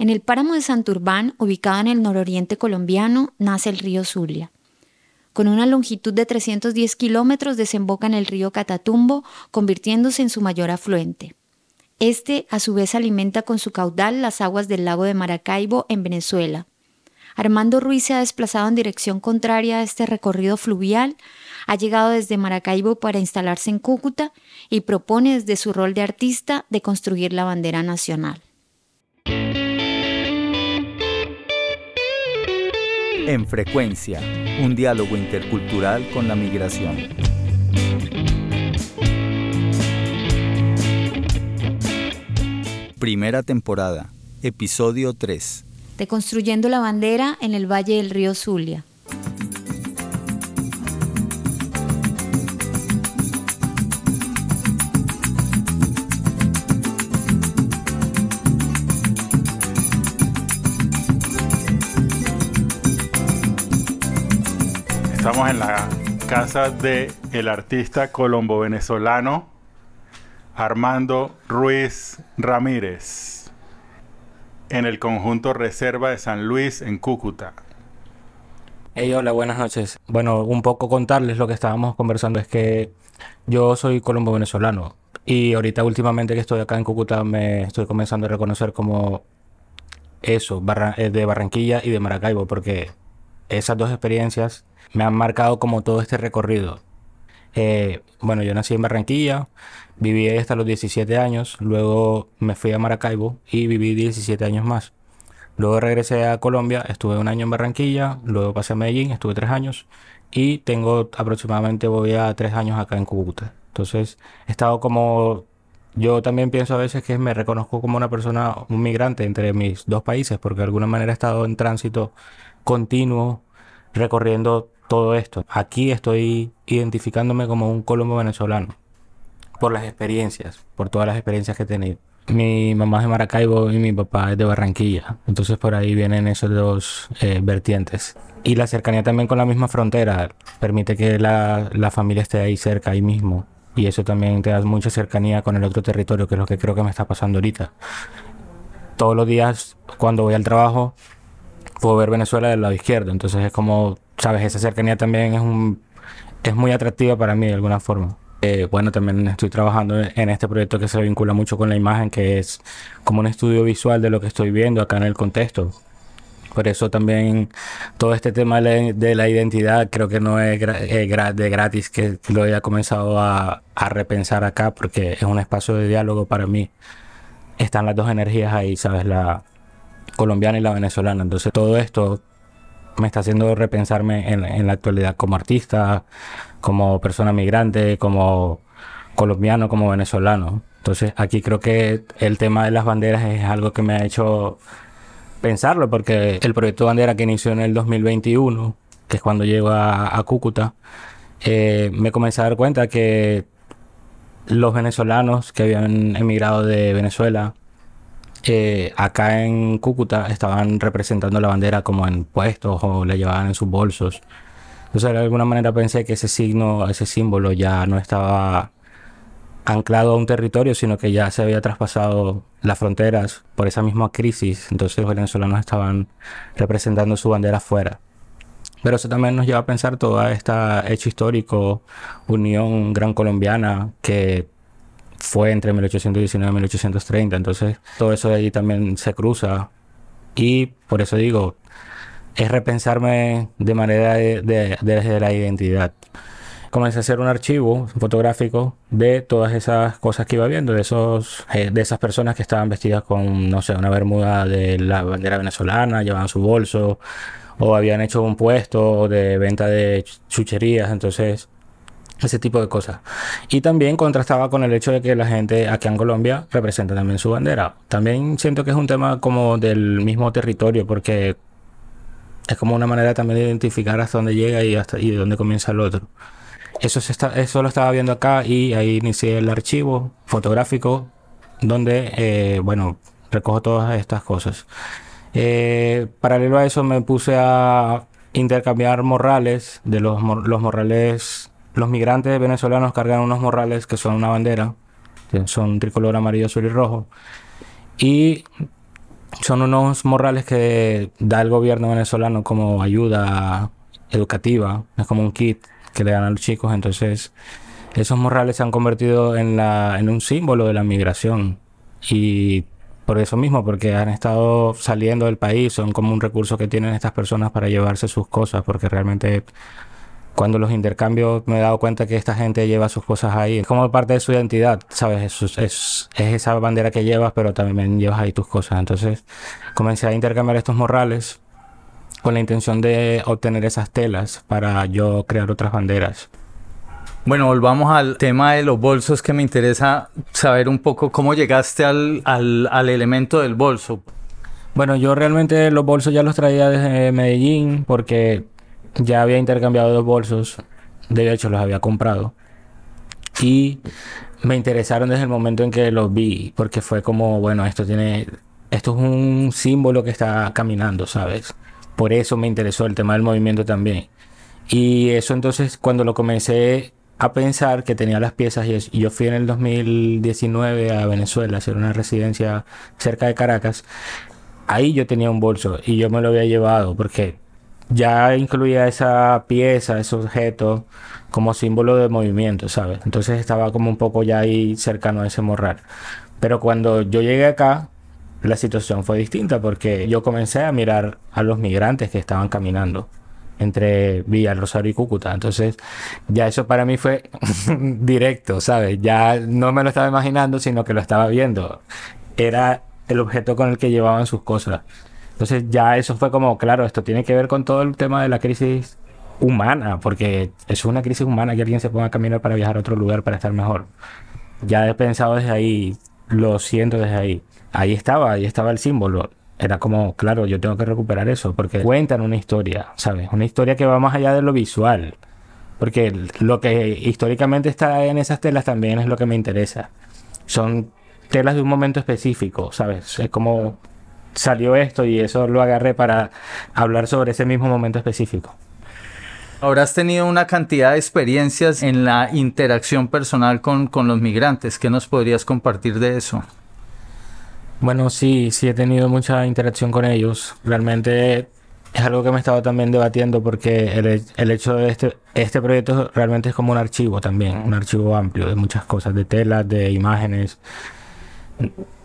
En el páramo de Santurbán, ubicado en el nororiente colombiano, nace el río Zulia. Con una longitud de 310 kilómetros desemboca en el río Catatumbo, convirtiéndose en su mayor afluente. Este, a su vez, alimenta con su caudal las aguas del lago de Maracaibo en Venezuela. Armando Ruiz se ha desplazado en dirección contraria a este recorrido fluvial, ha llegado desde Maracaibo para instalarse en Cúcuta y propone desde su rol de artista de construir la bandera nacional. En frecuencia, un diálogo intercultural con la migración. Primera temporada, episodio 3. Deconstruyendo la bandera en el valle del río Zulia. En la casa de artista colombo-venezolano Armando Ruiz Ramírez en el conjunto Reserva de San Luis en Cúcuta. Hey, hola, buenas noches. Bueno, un poco contarles lo que estábamos conversando es que yo soy colombo venezolano y ahorita últimamente que estoy acá en Cúcuta me estoy comenzando a reconocer como eso, eh, de Barranquilla y de Maracaibo, porque esas dos experiencias me han marcado como todo este recorrido. Eh, bueno, yo nací en Barranquilla, viví ahí hasta los 17 años, luego me fui a Maracaibo y viví 17 años más. Luego regresé a Colombia, estuve un año en Barranquilla, luego pasé a Medellín, estuve tres años y tengo aproximadamente, voy a tres años acá en Cúcuta. Entonces, he estado como, yo también pienso a veces que me reconozco como una persona, un migrante entre mis dos países, porque de alguna manera he estado en tránsito continuo recorriendo todo esto. Aquí estoy identificándome como un colombo venezolano por las experiencias, por todas las experiencias que he tenido. Mi mamá es de Maracaibo y mi papá es de Barranquilla, entonces por ahí vienen esos dos eh, vertientes. Y la cercanía también con la misma frontera permite que la, la familia esté ahí cerca, ahí mismo. Y eso también te da mucha cercanía con el otro territorio, que es lo que creo que me está pasando ahorita. Todos los días cuando voy al trabajo puedo ver Venezuela del lado izquierdo, entonces es como, sabes, esa cercanía también es un es muy atractiva para mí de alguna forma. Eh, bueno, también estoy trabajando en este proyecto que se vincula mucho con la imagen, que es como un estudio visual de lo que estoy viendo acá en el contexto. Por eso también todo este tema de la- de la identidad creo que no es de gratis que lo haya comenzado a, a repensar acá, porque es un espacio de diálogo para mí. Están las dos energías ahí, ¿sabes? La colombiana y la venezolana. Entonces todo esto me está haciendo repensarme en, la actualidad como artista, como persona migrante, como colombiano, como venezolano. Entonces aquí creo que el tema de las banderas es algo que me ha hecho pensarlo, porque el proyecto bandera que inició en el 2021, que es cuando llego a, a Cúcuta, eh, me comencé a dar cuenta que los venezolanos que habían emigrado de Venezuela eh, acá en Cúcuta estaban representando la bandera como en puestos o la llevaban en sus bolsos. Entonces, de alguna manera pensé que ese signo, ese símbolo ya no estaba anclado a un territorio, sino que ya se había traspasado las fronteras por esa misma crisis. Entonces, los venezolanos estaban representando su bandera afuera. Pero eso también nos lleva a pensar todo este hecho histórico, unión gran colombiana, que fue entre 1819 y 1830. Entonces, todo eso de ahí también se cruza. Y por eso digo, es repensarme de manera de, de- desde la identidad. Comencé a hacer un archivo fotográfico de todas esas cosas que iba viendo, de esos, eh, de esas personas que estaban vestidas con, no sé, una bermuda de la bandera venezolana, llevaban su bolso, o habían hecho un puesto de venta de chucherías, entonces ese tipo de cosas. Y también contrastaba con el hecho de que la gente aquí en Colombia representa también su bandera. También siento que es un tema como del mismo territorio, porque es como una manera también de identificar hasta dónde llega y hasta y de dónde comienza el otro. Eso, se está, eso lo estaba viendo acá y ahí inicié el archivo fotográfico donde, eh, bueno, recojo todas estas cosas. Eh, paralelo a eso me puse a intercambiar morrales de los, los morrales. Los migrantes venezolanos cargan unos morrales que son una bandera, que son tricolor amarillo, azul y rojo. Y son unos morrales que da el gobierno venezolano como ayuda educativa. Es como un kit que le dan a los chicos. Entonces, esos morrales se han convertido en, la, en un símbolo de la migración. Y por eso mismo, porque han estado saliendo del país, son como un recurso que tienen estas personas para llevarse sus cosas, porque realmente cuando los intercambios me he dado cuenta que esta gente lleva sus cosas ahí, es como parte de su identidad, ¿sabes? Es, es, es esa bandera que llevas, pero también llevas ahí tus cosas. Entonces comencé a intercambiar estos morrales con la intención de obtener esas telas para yo crear otras banderas. Bueno, volvamos al tema de los bolsos que me interesa saber un poco cómo llegaste al, al, al elemento del bolso. Bueno, yo realmente los bolsos ya los traía desde Medellín porque ya había intercambiado dos bolsos. De hecho, los había comprado. Y me interesaron desde el momento en que los vi, porque fue como, bueno, esto tiene, esto es un símbolo que está caminando, ¿sabes? Por eso me interesó el tema del movimiento también. Y eso entonces, cuando lo comencé a pensar que tenía las piezas, y, yo fui en el 2019 a Venezuela a hacer una residencia cerca de Caracas, ahí yo tenía un bolso y yo me lo había llevado porque ya incluía esa pieza, ese objeto como símbolo de movimiento, ¿sabes? Entonces estaba como un poco ya ahí cercano a ese morral. Pero cuando yo llegué acá, la situación fue distinta porque yo comencé a mirar a los migrantes que estaban caminando entre Villa Rosario y Cúcuta. Entonces, ya eso para mí fue directo, ¿sabes? Ya no me lo estaba imaginando, sino que lo estaba viendo. Era el objeto con el que llevaban sus cosas. Entonces, ya eso fue como, claro, esto tiene que ver con todo el tema de la crisis humana, porque es una crisis humana que alguien se ponga a caminar para viajar a otro lugar para estar mejor. Ya he pensado desde ahí, lo siento desde ahí. Ahí estaba, ahí estaba el símbolo. Era como, claro, yo tengo que recuperar eso, porque cuentan una historia, ¿sabes? Una historia que va más allá de lo visual. Porque lo que históricamente está en esas telas también es lo que me interesa. Son telas de un momento específico, ¿sabes? Es como salió esto y eso lo agarré para hablar sobre ese mismo momento específico. Ahora has tenido una cantidad de experiencias en la interacción personal con, con los migrantes. ¿Qué nos podrías compartir de eso? Bueno, sí, sí he tenido mucha interacción con ellos. Realmente es algo que me estaba también debatiendo porque el, he- el hecho de este, este proyecto realmente es como un archivo también, un archivo amplio de muchas cosas, de telas, de imágenes,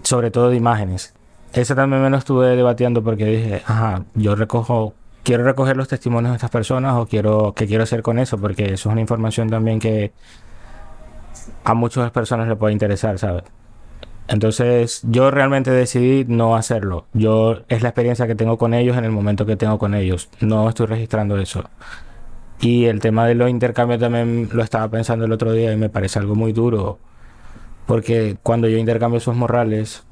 sobre todo de imágenes. Eso también me lo estuve debatiendo porque dije, ajá, yo recojo, quiero recoger los testimonios de estas personas o quiero, ¿qué quiero hacer con eso? Porque eso es una información también que a muchas personas le puede interesar, ¿sabes? Entonces yo realmente decidí no hacerlo. Yo es la experiencia que tengo con ellos en el momento que tengo con ellos. No estoy registrando eso. Y el tema de los intercambios también lo estaba pensando el otro día y me parece algo muy duro. Porque cuando yo intercambio esos morrales,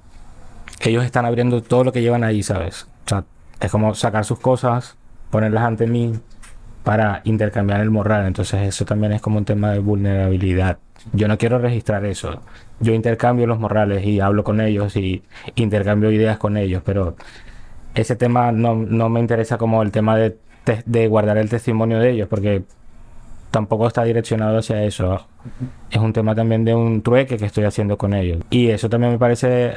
ellos están abriendo todo lo que llevan ahí, ¿sabes? O sea, es como sacar sus cosas, ponerlas ante mí para intercambiar el morral. Entonces eso también es como un tema de vulnerabilidad. Yo no quiero registrar eso. Yo intercambio los morrales y hablo con ellos y intercambio ideas con ellos, pero ese tema no, no me interesa como el tema de, de guardar el testimonio de ellos, porque tampoco está direccionado hacia eso. Es un tema también de un trueque que estoy haciendo con ellos. Y eso también me parece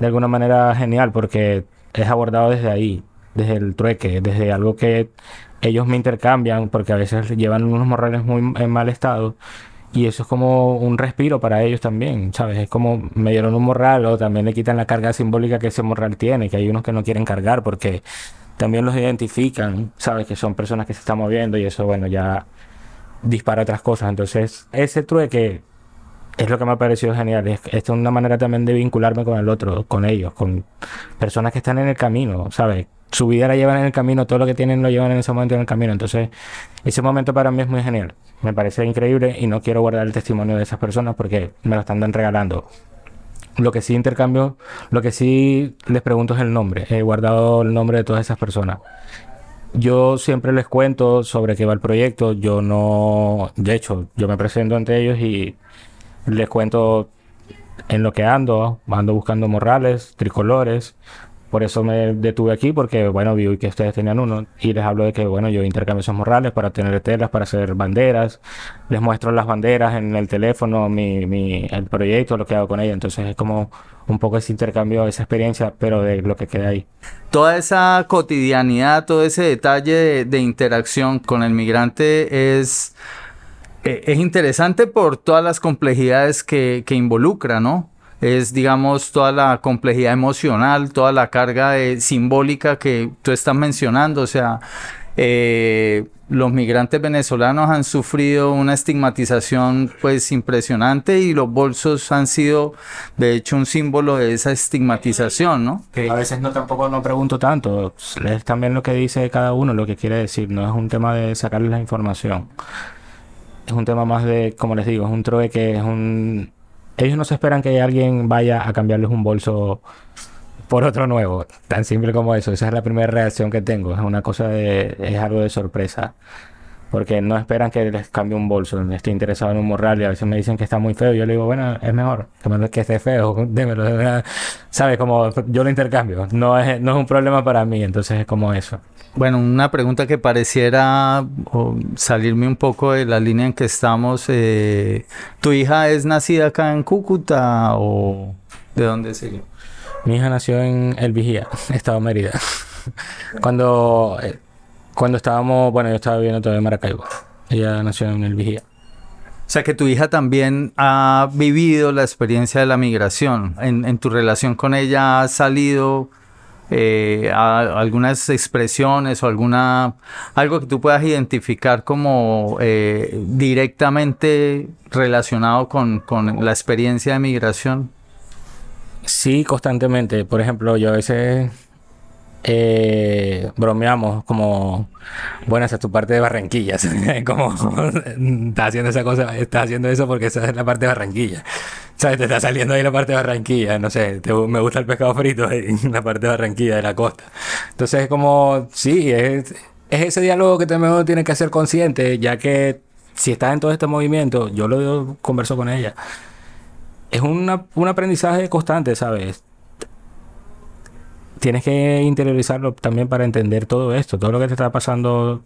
de alguna manera genial, porque es abordado desde ahí, desde el trueque, desde algo que ellos me intercambian, porque a veces llevan unos morrales muy en mal estado. Y eso es como un respiro para ellos también, ¿sabes? Es como me dieron un morral o también le quitan la carga simbólica que ese morral tiene, que hay unos que no quieren cargar porque también los identifican, ¿sabes? Que son personas que se están moviendo y eso, bueno, ya dispara otras cosas. Entonces, ese trueque es lo que me ha parecido genial. Es, es una manera también de vincularme con el otro, con ellos, con personas que están en el camino, ¿sabes? Su vida la llevan en el camino, todo lo que tienen lo llevan en ese momento en el camino. Entonces, ese momento para mí es muy genial. Me parece increíble y no quiero guardar el testimonio de esas personas porque me lo están regalando. Lo que sí intercambio, lo que sí les pregunto es el nombre. He guardado el nombre de todas esas personas. Yo siempre les cuento sobre qué va el proyecto. Yo no, de hecho, yo me presento ante ellos y les cuento en lo que ando. Ando buscando morrales, tricolores, por eso me detuve aquí, porque bueno, vi que ustedes tenían uno y les hablo de que bueno, yo intercambio esos morrales para tener telas, para hacer banderas, les muestro las banderas en el teléfono, mi, mi, el proyecto, lo que hago con ella, entonces es como un poco ese intercambio, esa experiencia, pero de lo que queda ahí. Toda esa cotidianidad, todo ese detalle de, de interacción con el migrante es, eh, es interesante por todas las complejidades que, que involucra, ¿no? es, digamos, toda la complejidad emocional, toda la carga simbólica que tú estás mencionando. O sea, eh, los migrantes venezolanos han sufrido una estigmatización pues impresionante y los bolsos han sido de hecho un símbolo de esa estigmatización, ¿no? A veces no tampoco no pregunto tanto, es también lo que dice cada uno, lo que quiere decir, no es un tema de sacarles la información. Es un tema más de, como les digo, es un que es un ellos no se esperan que alguien vaya a cambiarles un bolso por otro nuevo. Tan simple como eso. Esa es la primera reacción que tengo. Es una cosa de, es algo de sorpresa. Porque no esperan que les cambie un bolso. Estoy interesado en un morral y a veces me dicen que está muy feo. Yo le digo, bueno, es mejor que, que esté feo. Démelo. ¿Sabes? Como yo lo intercambio. No es, no es un problema para mí. Entonces es como eso. Bueno, una pregunta que pareciera salirme un poco de la línea en que estamos. Eh, ¿Tu hija es nacida acá en Cúcuta o de dónde sería? Mi hija nació en El Vigía, Estado Mérida. cuando, eh, cuando estábamos, bueno, yo estaba viviendo todavía en Maracaibo. Ella nació en El Vigía. O sea que tu hija también ha vivido la experiencia de la migración. En, en tu relación con ella ha salido eh, algunas expresiones o alguna algo que tú puedas identificar como eh, directamente relacionado con, con, la experiencia de migración? Sí, constantemente. Por ejemplo, yo a veces eh, bromeamos como, bueno, esa es tu parte de Barranquilla, como estás haciendo esa cosa, estás haciendo eso porque esa es la parte de Barranquilla. ¿Sabes? Te está saliendo ahí la parte de Barranquilla, no sé, me gusta el pescado frito en la parte de Barranquilla, de la costa. Entonces es como, sí, es, es ese diálogo que también tiene que ser consciente, ya que si estás en todo este movimiento, yo lo converso con ella, es una, un aprendizaje constante, ¿sabes? Tienes que interiorizarlo también para entender todo esto, todo lo que te está pasando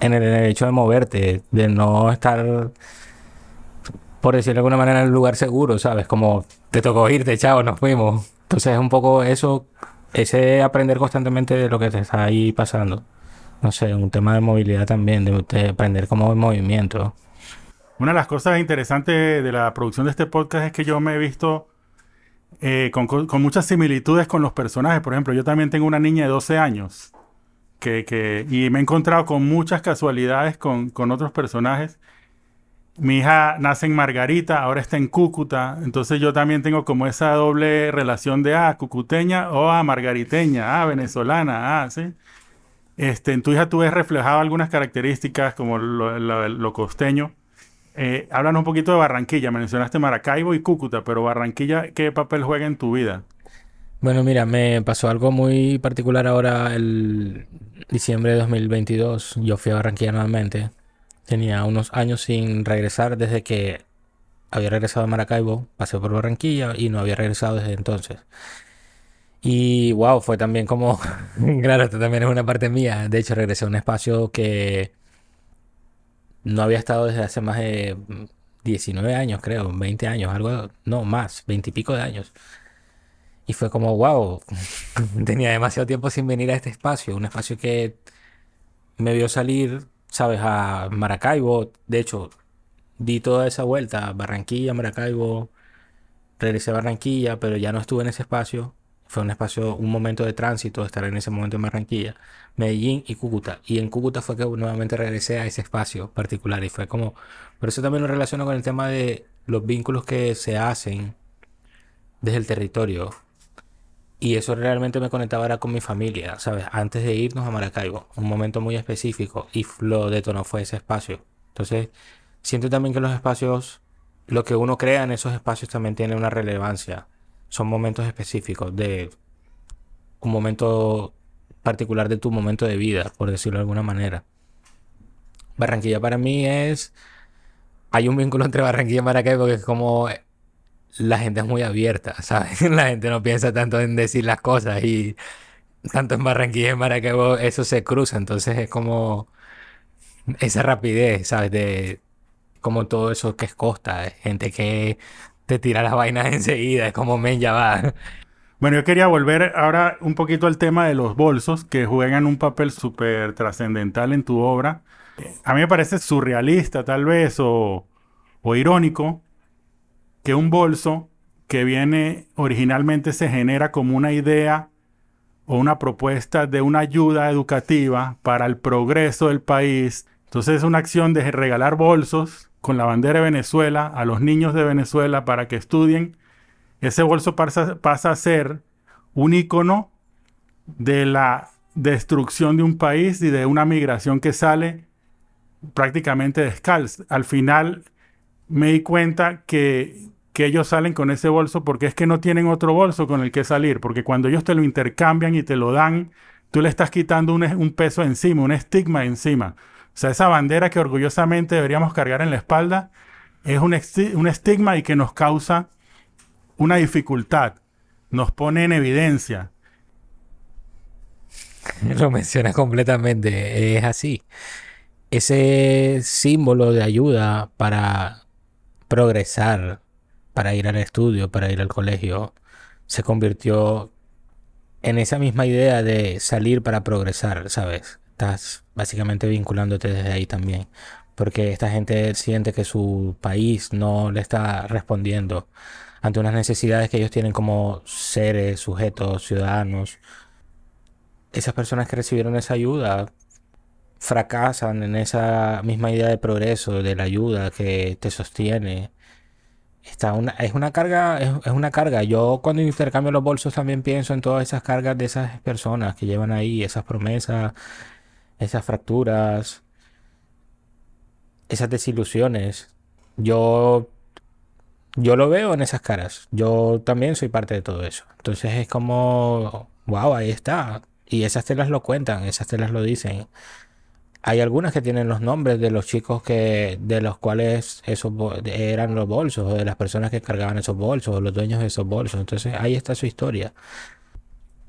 en el, en hecho de moverte, de no estar por decirlo de alguna manera, en un lugar seguro, ¿sabes? Como te tocó irte, chao, nos fuimos. Entonces es un poco eso, ese aprender constantemente de lo que te está ahí pasando. No sé, un tema de movilidad también, de, aprender cómo el movimiento. Una de las cosas interesantes de la producción de este podcast es que yo me he visto eh, con, muchas similitudes con los personajes. Por ejemplo, yo también tengo una niña de 12 años que, que, y me he encontrado con muchas casualidades con, con otros personajes mi hija nace en Margarita, ahora está en Cúcuta, entonces yo también tengo como esa doble relación de, ah, cucuteña o ah, margariteña, ah, venezolana, ah, sí. Este, en tu hija tú ves reflejado algunas características como lo, costeño. Eh, háblanos un poquito de Barranquilla, mencionaste Maracaibo y Cúcuta, pero Barranquilla, ¿qué papel juega en tu vida? Bueno, mira, me pasó algo muy particular ahora el diciembre de 2022. Yo fui a Barranquilla nuevamente Tenía unos años sin regresar desde que había regresado a Maracaibo, pasé por Barranquilla y no había regresado desde entonces. Y wow, fue también como, claro, esto también es una parte mía. De hecho, regresé a un espacio que no había estado desde hace más de 19 años, creo, 20 años, algo, no más, 20 y pico de años. Y fue como, wow, tenía demasiado tiempo sin venir a este espacio, un espacio que me vio salir sabes, a Maracaibo. De hecho, di toda esa vuelta, Barranquilla, Maracaibo, regresé a Barranquilla, pero ya no estuve en ese espacio. Fue un espacio, un momento de tránsito, estar en ese momento en Barranquilla, Medellín y Cúcuta. Y en Cúcuta fue que nuevamente regresé a ese espacio particular y fue como, por eso también lo relaciono con el tema de los vínculos que se hacen desde el territorio y eso realmente me conectaba era con mi familia, ¿sabes? Antes de irnos a Maracaibo, un momento muy específico y lo detonó fue ese espacio. Entonces, siento también que los espacios, lo que uno crea en esos espacios también tiene una relevancia. Son momentos específicos de un momento particular de tu momento de vida, por decirlo de alguna manera. Barranquilla para mí es... Hay un vínculo entre Barranquilla y Maracaibo que es como la gente es muy abierta, ¿sabes? La gente no piensa tanto en decir las cosas y tanto en Barranquilla y en Maracaibo eso se cruza, entonces es como esa rapidez, ¿sabes? De como todo eso que es costa, gente que te tira las vainas enseguida, es como men, ya va. Bueno, yo quería volver ahora un poquito al tema de los bolsos que juegan un papel súper trascendental en tu obra. A mí me parece surrealista tal vez o, irónico que un bolso que viene originalmente se genera como una idea o una propuesta de una ayuda educativa para el progreso del país. Entonces es una acción de regalar bolsos con la bandera de Venezuela a los niños de Venezuela para que estudien. Ese bolso pasa, a ser un icono de la destrucción de un país y de una migración que sale prácticamente descalza. Al final me di cuenta que que ellos salen con ese bolso porque es que no tienen otro bolso con el que salir, porque cuando ellos te lo intercambian y te lo dan, tú le estás quitando un, peso encima, un estigma encima. O sea, esa bandera que orgullosamente deberíamos cargar en la espalda es un, un estigma y que nos causa una dificultad, nos pone en evidencia. Lo mencionas completamente, es así. Ese símbolo de ayuda para progresar, para ir al estudio, para ir al colegio, se convirtió en esa misma idea de salir para progresar, ¿sabes? Estás básicamente vinculándote desde ahí también, porque esta gente siente que su país no le está respondiendo ante unas necesidades que ellos tienen como seres, sujetos, ciudadanos. Esas personas que recibieron esa ayuda fracasan en esa misma idea de progreso, de la ayuda que te sostiene, una, es una carga, es, una carga. Yo cuando intercambio los bolsos también pienso en todas esas cargas de esas personas que llevan ahí, esas promesas, esas fracturas, esas desilusiones. Yo, yo lo veo en esas caras. Yo también soy parte de todo eso. Entonces es como, wow, ahí está. Y esas telas lo cuentan, esas telas lo dicen. Hay algunas que tienen los nombres de los chicos que, de los cuales esos eran los bolsos, o de las personas que cargaban esos bolsos, o los dueños de esos bolsos. Entonces ahí está su historia.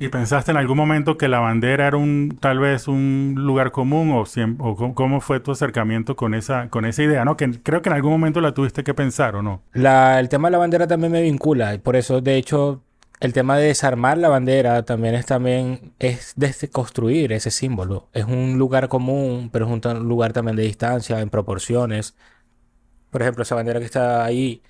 ¿Y pensaste en algún momento que la bandera era un tal vez un lugar común o, o cómo fue tu acercamiento con esa con esa idea, no? Que creo que en algún momento la tuviste que pensar o no. La, el tema de la bandera también me vincula, por eso de hecho el tema de desarmar la bandera también es también es construir ese símbolo. Es un lugar común, pero es un lugar también de distancia, en proporciones. Por ejemplo, esa bandera que está ahí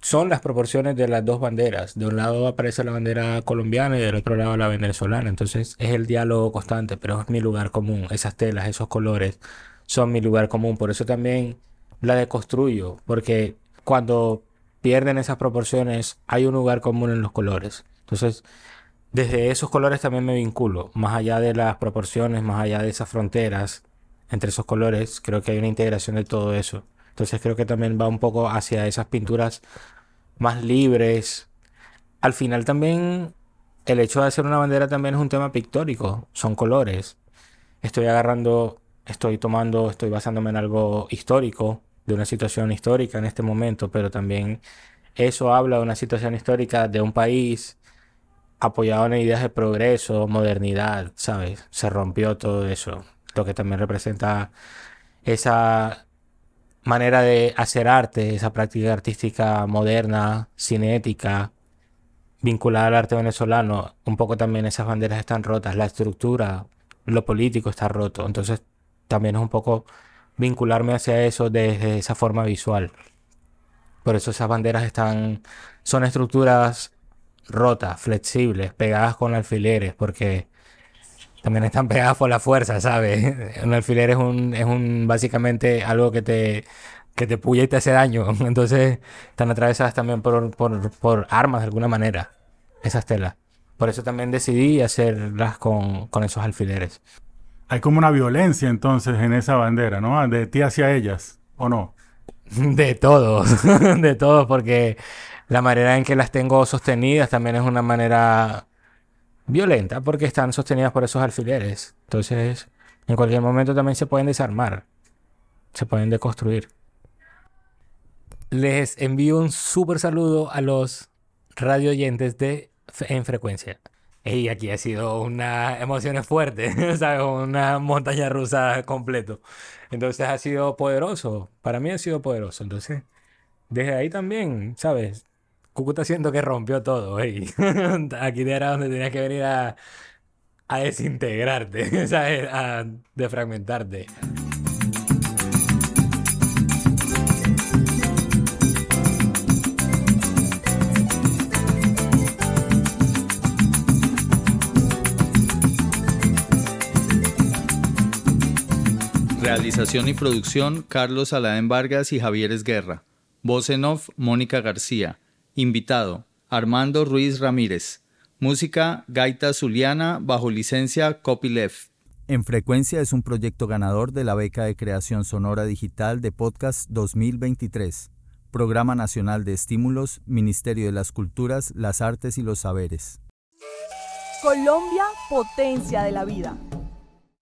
son las proporciones de las dos banderas. De un lado aparece la bandera colombiana y del otro lado la venezolana. Entonces es el diálogo constante, pero es mi lugar común. Esas telas, esos colores son mi lugar común. Por eso también la deconstruyo, porque cuando pierden esas proporciones, hay un lugar común en los colores. Entonces, desde esos colores también me vinculo, más allá de las proporciones, más allá de esas fronteras entre esos colores, creo que hay una integración de todo eso. Entonces creo que también va un poco hacia esas pinturas más libres. Al final también el hecho de hacer una bandera también es un tema pictórico, son colores. Estoy agarrando, estoy tomando, estoy basándome en algo histórico, de una situación histórica en este momento, pero también eso habla de una situación histórica de un país apoyado en ideas de progreso, modernidad, ¿sabes? Se rompió todo eso, lo que también representa esa manera de hacer arte, esa práctica artística moderna, cinética, vinculada al arte venezolano, un poco también esas banderas están rotas, la estructura, lo político está roto, entonces también es un poco vincularme hacia eso desde esa forma visual. Por eso esas banderas están, son estructuras rotas, flexibles, pegadas con alfileres, porque también están pegadas por la fuerza, ¿sabes? Un alfiler es un, es un básicamente algo que te, que te puya y te hace daño. Entonces están atravesadas también por, por, por armas de alguna manera, esas telas. Por eso también decidí hacerlas con, con esos alfileres. Hay como una violencia entonces en esa bandera, ¿no? De ti hacia ellas, ¿o no? De todos, de todos, porque la manera en que las tengo sostenidas también es una manera violenta, porque están sostenidas por esos alfileres. Entonces, en cualquier momento también se pueden desarmar, se pueden deconstruir. les envío un súper saludo a los radio oyentes de En Frecuencia. Y aquí ha sido una emoción fuerte, ¿sabes? Una montaña rusa completo. Entonces ha sido poderoso. Para mí ha sido poderoso. Entonces, desde ahí también, ¿sabes? Cúcuta siento que rompió todo. ¿eh? Aquí era donde tenías que venir a, a desintegrarte, ¿sabes? A defragmentarte. Realización y producción Carlos Alaén Vargas y Javier Esguerra. Voz en off Mónica García. Invitado Armando Ruiz Ramírez. Música Gaita Zuliana bajo licencia Copyleft. En Frecuencia es un proyecto ganador de la beca de creación sonora digital de Podcast 2023. Programa Nacional de Estímulos, Ministerio de las Culturas, las Artes y los Saberes. Colombia, potencia de la vida.